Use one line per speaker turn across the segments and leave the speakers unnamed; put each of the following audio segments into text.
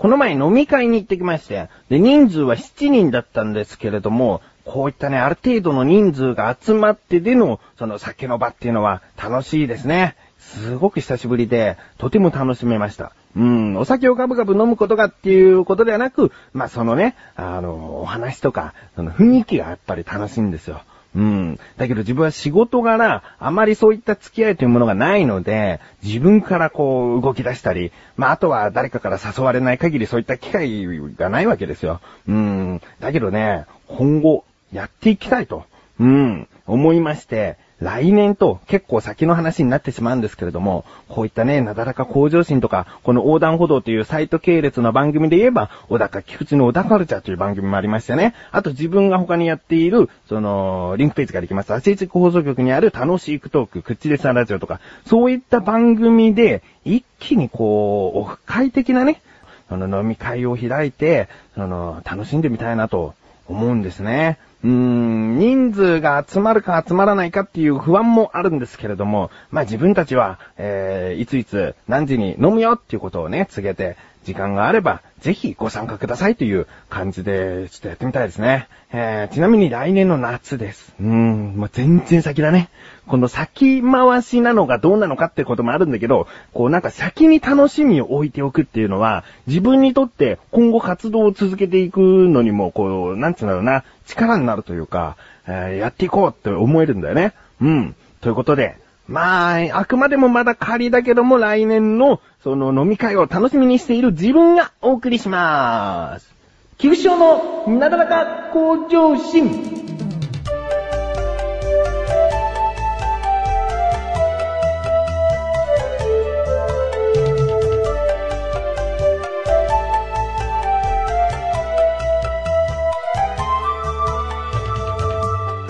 この前飲み会に行ってきまして、で、人数は7人だったんですけれども、こういったね、ある程度の人数が集まってでの、その酒の場っていうのは楽しいですね。すごく久しぶりで、とても楽しめました。うん、お酒をガブガブ飲むことがっていうことではなく、まあ、そのね、あの、お話とか、その雰囲気がやっぱり楽しいんですよ。うん。だけど自分は仕事柄、あまりそういった付き合いというものがないので、自分からこう動き出したり、まああとは誰かから誘われない限りそういった機会がないわけですよ。うん。だけどね、今後、やっていきたいと、うん、思いまして、来年と結構先の話になってしまうんですけれども、こういったね、なだらか向上心とか、この横断歩道というサイト系列の番組で言えば、小高菊池の小田カルチャーという番組もありましてね。あと自分が他にやっている、その、リンクページができます。アシチック放送局にある楽しいクトーク、口でさラジオとか、そういった番組で、一気にこう、オフ会的なね、その飲み会を開いて、その、楽しんでみたいなと思うんですね。うーん、人数が集まるか集まらないかっていう不安もあるんですけれども、まあ自分たちは、えー、いついつ何時に飲むよっていうことをね、告げて、時間があれば、ぜひご参加くださいという感じで、ちょっとやってみたいですね。えー、ちなみに来年の夏です。うーん、もう全然先だね。この先回しなのがどうなのかってこともあるんだけど、こうなんか先に楽しみを置いておくっていうのは、自分にとって今後活動を続けていくのにも、こう、なんつうんだろうな、力になるというか、えー、やっていこうって思えるんだよね。うん。ということで、まあ、あくまでもまだ仮だけども来年のその飲み会を楽しみにしている自分がお送りしまーす。菊池のなだらか向上心。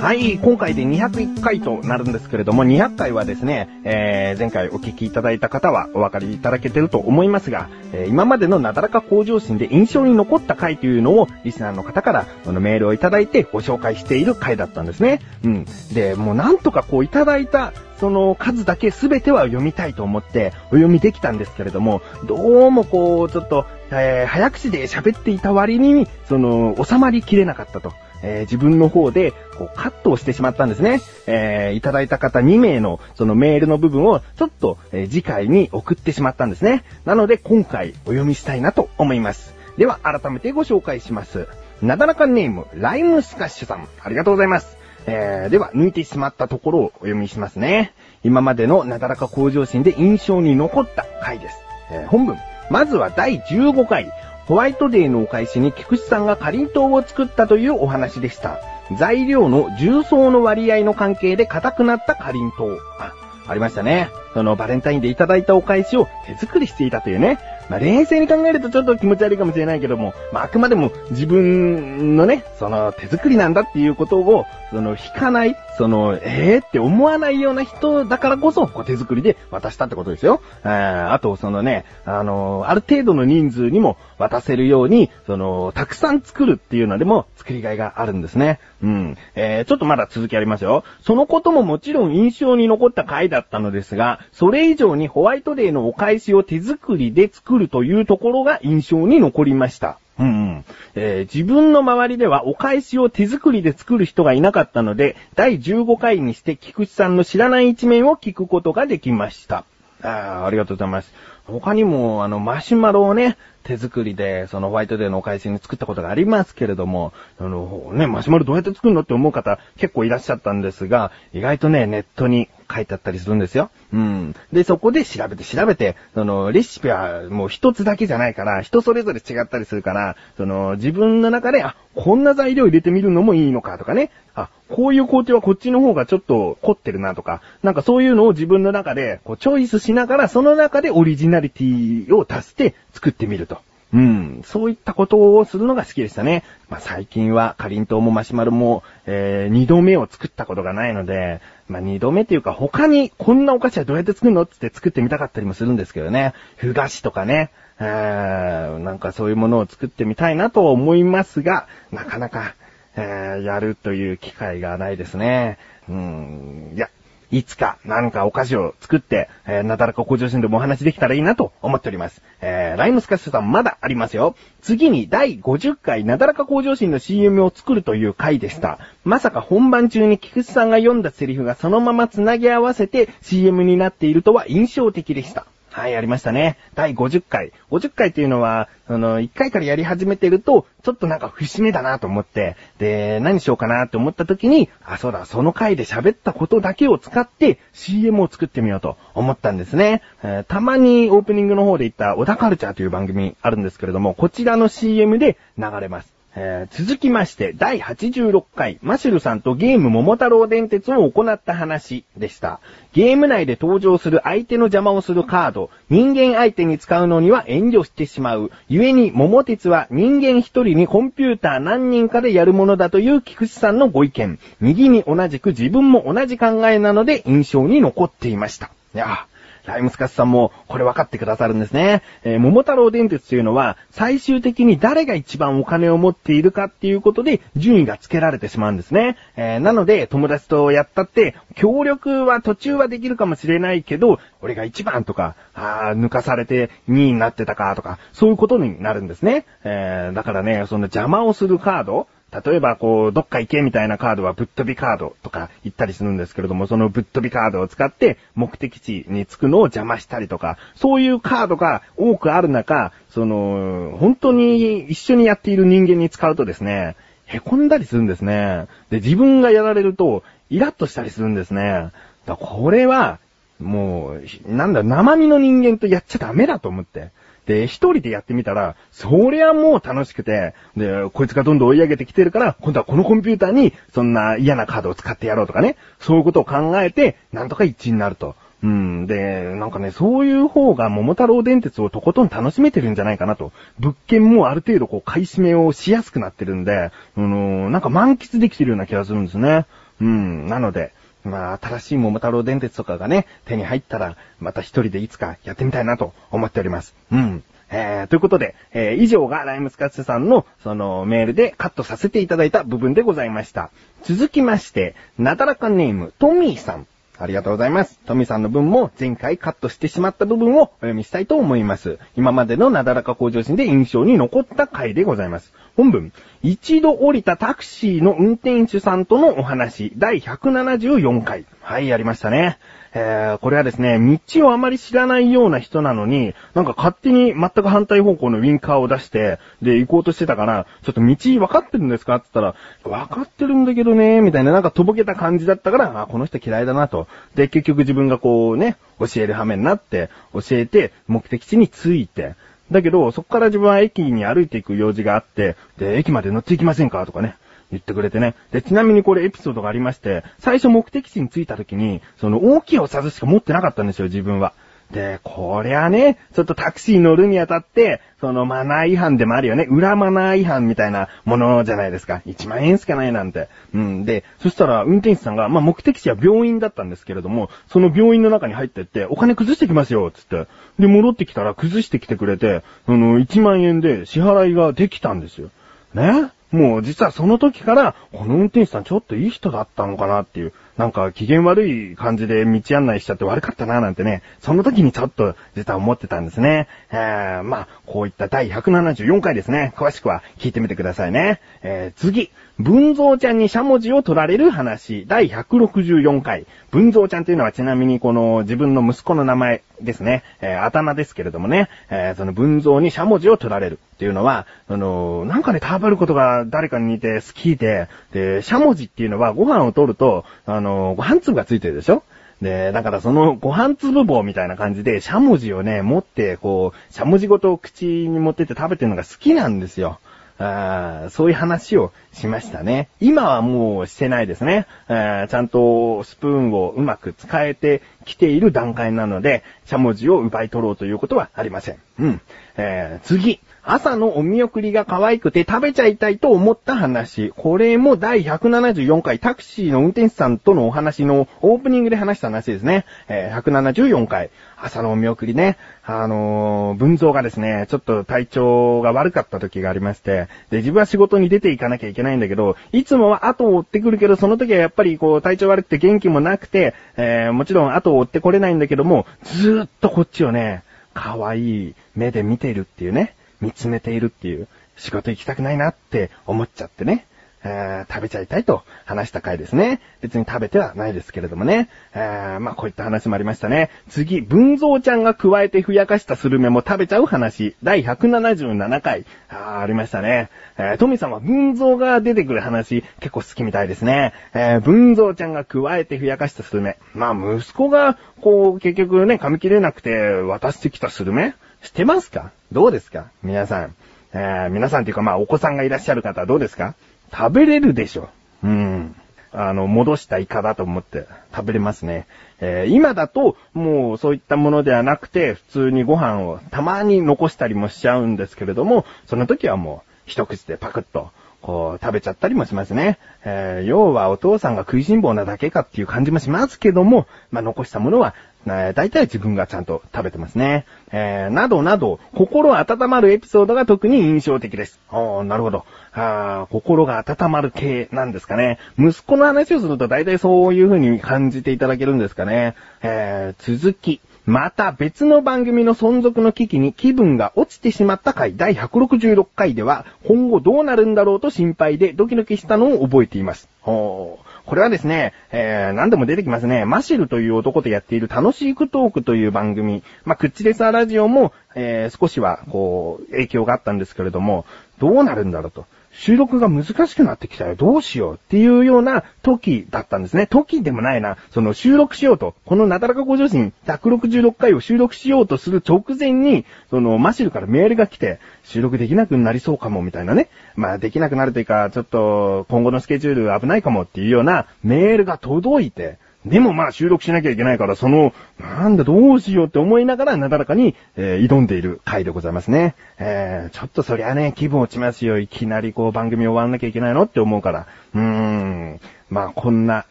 はい、今回で201回となるんですけれども、200回はですね、えー、前回お聞きいただいた方はお分かりいただけてると思いますが、えー、今までのなだらか向上心で印象に残った回というのを、リスナーの方からこのメールをいただいてご紹介している回だったんですね。うん。で、もうなんとかこういただいたその数だけ全ては読みたいと思ってお読みできたんですけれども、どうもこう、ちょっと、えー、早口で喋っていた割に、その、収まりきれなかったと。えー、自分の方で、こう、カットをしてしまったんですね。えー、いただいた方2名の、そのメールの部分を、ちょっと、えー、次回に送ってしまったんですね。なので、今回、お読みしたいなと思います。では、改めてご紹介します。なだらかネーム、ライムスカッシュさん。ありがとうございます。えー、では、抜いてしまったところをお読みしますね。今までのなだらか向上心で印象に残った回です。えー、本文。まずは第15回、ホワイトデーのお返しに菊池さんがかりんとうを作ったというお話でした。材料の重曹の割合の関係で硬くなったかりんとう。あ、ありましたね。そのバレンタインでいただいたお返しを手作りしていたというね。まあ、冷静に考えるとちょっと気持ち悪いかもしれないけども、まあ、あくまでも自分のね、その手作りなんだっていうことを、その引かない、その、えーって思わないような人だからこそ、こう手作りで渡したってことですよ。あと、そのね、あの、ある程度の人数にも渡せるように、その、たくさん作るっていうのでも作りがいがあるんですね。うん。えー、ちょっとまだ続きありますよ。そのことももちろん印象に残った回だったのですが、それ以上にホワイトデーのお返しを手作りで作るというところが印象に残りました。うん、えー、自分の周りではお返しを手作りで作る人がいなかったので、第15回にして菊池さんの知らない一面を聞くことができました。あありがとうございます。他にも、あの、マシュマロをね、手作りで、そのホワイトデーのお返しに作ったことがありますけれども、あの、ね、マシュマロどうやって作るのって思う方結構いらっしゃったんですが、意外とね、ネットに書いてあったりするんですよ。うん。で、そこで調べて調べて、その、レシピはもう一つだけじゃないから、人それぞれ違ったりするから、その、自分の中で、あ、こんな材料入れてみるのもいいのかとかね、あ、こういう工程はこっちの方がちょっと凝ってるなとか、なんかそういうのを自分の中で、こう、チョイスしながら、その中でオリジナリティを足して作ってみると。うん。そういったことをするのが好きでしたね。まあ、最近は、かりんとうもマシュマロも、えー、二度目を作ったことがないので、まあ、二度目っていうか他にこんなお菓子はどうやって作るのって作ってみたかったりもするんですけどね。ふ菓子とかね。えー、なんかそういうものを作ってみたいなと思いますが、なかなか、えー、やるという機会がないですね。うーん、いや、いつか何かお菓子を作って、えー、なだらか向上心でもお話できたらいいなと思っております。えー、ライムスカッシュさんまだありますよ。次に第50回なだらか向上心の CM を作るという回でした。まさか本番中に菊池さんが読んだセリフがそのまま繋ぎ合わせて CM になっているとは印象的でした。はい、ありましたね。第50回。50回っていうのは、その、1回からやり始めてると、ちょっとなんか節目だなと思って、で、何しようかなって思った時に、あ、そうだ、その回で喋ったことだけを使って CM を作ってみようと思ったんですね。えー、たまにオープニングの方で言った小田カルチャーという番組あるんですけれども、こちらの CM で流れます。えー、続きまして、第86回、マシュルさんとゲーム桃太郎電鉄を行った話でした。ゲーム内で登場する相手の邪魔をするカード、人間相手に使うのには遠慮してしまう。故に桃鉄は人間一人にコンピューター何人かでやるものだという菊池さんのご意見。右に同じく自分も同じ考えなので印象に残っていました。いやライムスカスさんもこれ分かってくださるんですね。えー、桃太郎電鉄というのは最終的に誰が一番お金を持っているかっていうことで順位が付けられてしまうんですね。えー、なので友達とやったって協力は途中はできるかもしれないけど、俺が一番とか、あ抜かされて2位になってたかとか、そういうことになるんですね。えー、だからね、その邪魔をするカード、例えばこう、どっか行けみたいなカードはぶっ飛びカードとか言ったりするんですけれども、そのぶっ飛びカードを使って目的地に着くのを邪魔したりとか、そういうカードが多くある中、その、本当に一緒にやっている人間に使うとですね、凹んだりするんですね。で、自分がやられると、イラッとしたりするんですね。だこれは、もう、なんだ、生身の人間とやっちゃダメだと思って。で、一人でやってみたら、そりゃもう楽しくて、で、こいつがどんどん追い上げてきてるから、今度はこのコンピューターに、そんな嫌なカードを使ってやろうとかね、そういうことを考えて、なんとか一致になると。うん。で、なんかね、そういう方が桃太郎電鉄をとことん楽しめてるんじゃないかなと。物件もある程度こう買い占めをしやすくなってるんで、あのー、なんか満喫できてるような気がするんですね。うん。なので、まあ、新しい桃太郎電鉄とかがね、手に入ったら、また一人でいつかやってみたいなと思っております。うん。えー、ということで、えー、以上がライムスカッツさんの、その、メールでカットさせていただいた部分でございました。続きまして、なだらかネーム、トミーさん。ありがとうございます。トミさんの分も前回カットしてしまった部分をお読みしたいと思います。今までのなだらか向上心で印象に残った回でございます。本文、一度降りたタクシーの運転手さんとのお話、第174回。はい、やりましたね。えー、これはですね、道をあまり知らないような人なのに、なんか勝手に全く反対方向のウィンカーを出して、で、行こうとしてたから、ちょっと道分かってるんですか？って言ったら、分かってるんだけどね、みたいな、なんかとぼけた感じだったから、あ、この人嫌いだなと。で、結局自分がこうね、教える羽目になって、教えて、目的地に着いて、だけど、そこから自分は駅に歩いていく用事があって、で、駅まで乗っていきませんか？とかね。言ってくれてね。で、ちなみにこれエピソードがありまして、最初目的地に着いた時に、その大きいお札しか持ってなかったんですよ、自分は。で、こりゃね、ちょっとタクシー乗るにあたって、そのマナー違反でもあるよね。裏マナー違反みたいなものじゃないですか。1万円しかないなんて。うん。で、そしたら運転手さんが、まあ、目的地は病院だったんですけれども、その病院の中に入ってって、お金崩してきますよ、つって。で、戻ってきたら崩してきてくれて、その1万円で支払いができたんですよ。ね？もう実はその時から、この運転手さんちょっといい人だったのかなっていう、なんか機嫌悪い感じで道案内しちゃって悪かったななんてね、その時にちょっと実は思ってたんですね。えー、まあ、こういった第174回ですね。詳しくは聞いてみてくださいね。えー、次。文蔵ちゃんにしゃもじを取られる話。第164回。文蔵ちゃんというのはちなみにこの自分の息子の名前ですね。えー、あだ名ですけれどもね。えー、その文蔵にしゃもじを取られるっていうのは、あの、なんかね、食べることが誰かに似て好きで、で、しゃもじっていうのはご飯を取ると、あのご飯粒がついてるでしょ？で、だからそのご飯粒棒みたいな感じで、しゃもじをね、持って、こう、しゃもじごと口に持ってって食べてるのが好きなんですよ。あそういう話をしましたね。今はもうしてないですね。ちゃんとスプーンをうまく使えてきている段階なので、しゃもじを奪い取ろうということはありません。うん。えー、次。朝のお見送りが可愛くて食べちゃいたいと思った話。これも第174回タクシーの運転手さんとのお話のオープニングで話した話ですね。えー、174回。朝のお見送りね。あのー、文蔵がですね、ちょっと体調が悪かった時がありまして、で、自分は仕事に出ていかなきゃいけないんだけど、いつもは後を追ってくるけど、その時はやっぱりこう、体調悪くて元気もなくて、えー、もちろん後を追ってこれないんだけども、ずーっとこっちをね、可愛い目で見てるっていうね、見つめているっていう、仕事行きたくないなって思っちゃってね。え、食べちゃいたいと話した回ですね。別に食べてはないですけれどもね。え、まあこういった話もありましたね。次、文蔵ちゃんが加えてふやかしたスルメも食べちゃう話。第177回。あありましたね。えー、トミさんは文蔵が出てくる話結構好きみたいですね。えー、文蔵ちゃんが加えてふやかしたスルメ。まあ息子が、こう結局ね、噛み切れなくて渡してきたスルメ知ってますか？どうですか？皆さん。えー、皆さんっていうかまあお子さんがいらっしゃる方はどうですか？食べれるでしょ。うん。あの、戻したイカだと思って食べれますね。えー、今だと、もうそういったものではなくて、普通にご飯をたまに残したりもしちゃうんですけれども、その時はもう一口でパクッと、こう、食べちゃったりもしますね。えー、要はお父さんが食いしん坊なだけかっていう感じもしますけども、まあ、残したものはえー、大体自分がちゃんと食べてますね。えー、などなど、心温まるエピソードが特に印象的です。おー、なるほど。あ心が温まる系なんですかね。息子の話をすると大体そういう風に感じていただけるんですかね。えー、続き。また別の番組の存続の危機に気分が落ちてしまった回第166回では今後どうなるんだろうと心配でドキドキしたのを覚えています。ほー。これはですね、えー、何度も出てきますね。マシルという男とやっている楽しいクトークという番組。まあ、クッチレサーラジオも、えー、少しは、こう、影響があったんですけれども、どうなるんだろうと。収録が難しくなってきたよ。どうしようっていうような時だったんですね。時でもないな。その収録しようと。このなだらかご女子166回を収録しようとする直前に、そのマシルからメールが来て、収録できなくなりそうかもみたいなね。まあできなくなるというか、ちょっと今後のスケジュール危ないかもっていうようなメールが届いて、でもまあ収録しなきゃいけないから、その、なんだどうしようって思いながらなだらかに、えー、挑んでいる回でございますね。えー、ちょっとそりゃね、気分落ちますよ。いきなりこう番組終わんなきゃいけないのって思うから。うーん。まあこんな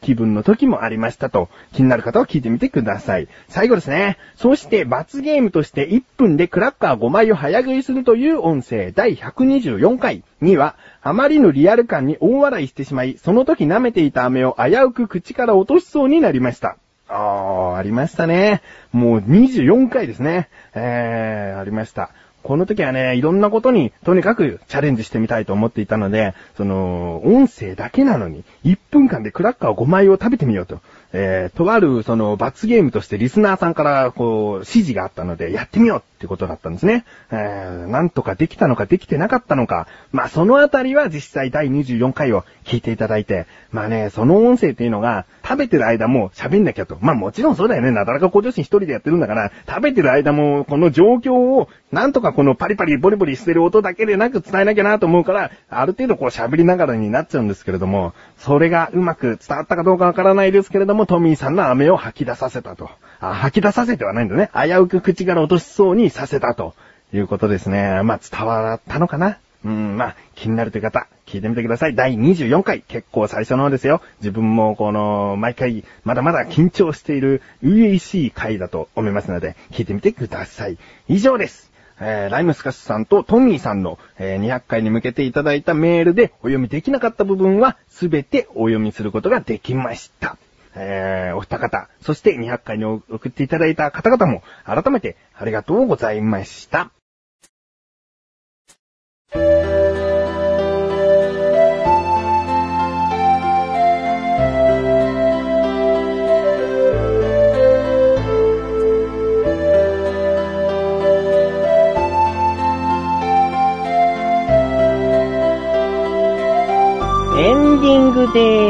気分の時もありましたと、気になる方は聞いてみてください。最後ですね。そして罰ゲームとして1分でクラッカー5枚を早食いするという音声第124回には、あまりのリアル感に大笑いしてしまい、その時舐めていた飴を危うく口から落としそうになりました。あー、ありましたね。もう24回ですね。えー、ありました。この時はね、いろんなことにとにかくチャレンジしてみたいと思っていたので、その、音声だけなのに、1分間でクラッカー5枚を食べてみようと。えー、とある、その、罰ゲームとしてリスナーさんから、こう、指示があったので、やってみようってことだったんですね。えー、なんとかできたのかできてなかったのか。まあ、そのあたりは実際第24回を聞いていただいて、まあね、その音声っていうのが、食べてる間も喋んなきゃと。まあもちろんそうだよね。なだらか向上心一人でやってるんだから、食べてる間もこの状況を、なんとかこのパリパリボリボリしてる音だけでなく伝えなきゃなと思うから、ある程度こう喋りながらになっちゃうんですけれども、それがうまく伝わったかどうかわからないですけれども、もトミーさんの飴を吐き出させたと。あ、吐き出させてはないんだね。危うく口から落としそうにさせたということですね。まあ伝わったのかな？うん、まあ、気になるという方、聞いてみてください。第24回、結構最初の方ですよ。自分もこの、毎回、まだまだ緊張している、初々しい回だと思いますので、聞いてみてください。以上です。えー、ライムスカスさんとトミーさんの、えー、200回に向けていただいたメールでお読みできなかった部分はすべてお読みすることができました。えー、お二方、そして200回に送っていただいた方々も改めてありがとうございました。エンディングでーす。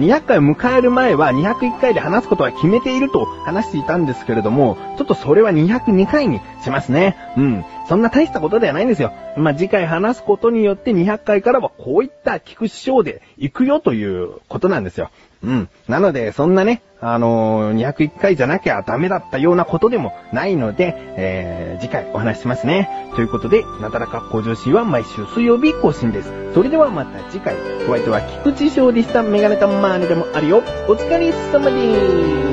200回を迎える前は201回で話すことは決めていると話していたんですけれども、ちょっとそれは202回にしますね。うん。そんな大したことではないんですよ。まあ、次回話すことによって200回からはこういった聞く師匠で行くよということなんですよ。うん。なので、そんなね、あのー201回じゃなきゃダメだったようなことでもないので、えー、次回お話ししますね。ということで、なだらか向上心は毎週水曜日更新です。それではまた次回、お相手は菊池翔でした。メガネたまーにでもあるよ。お疲れ様でーす。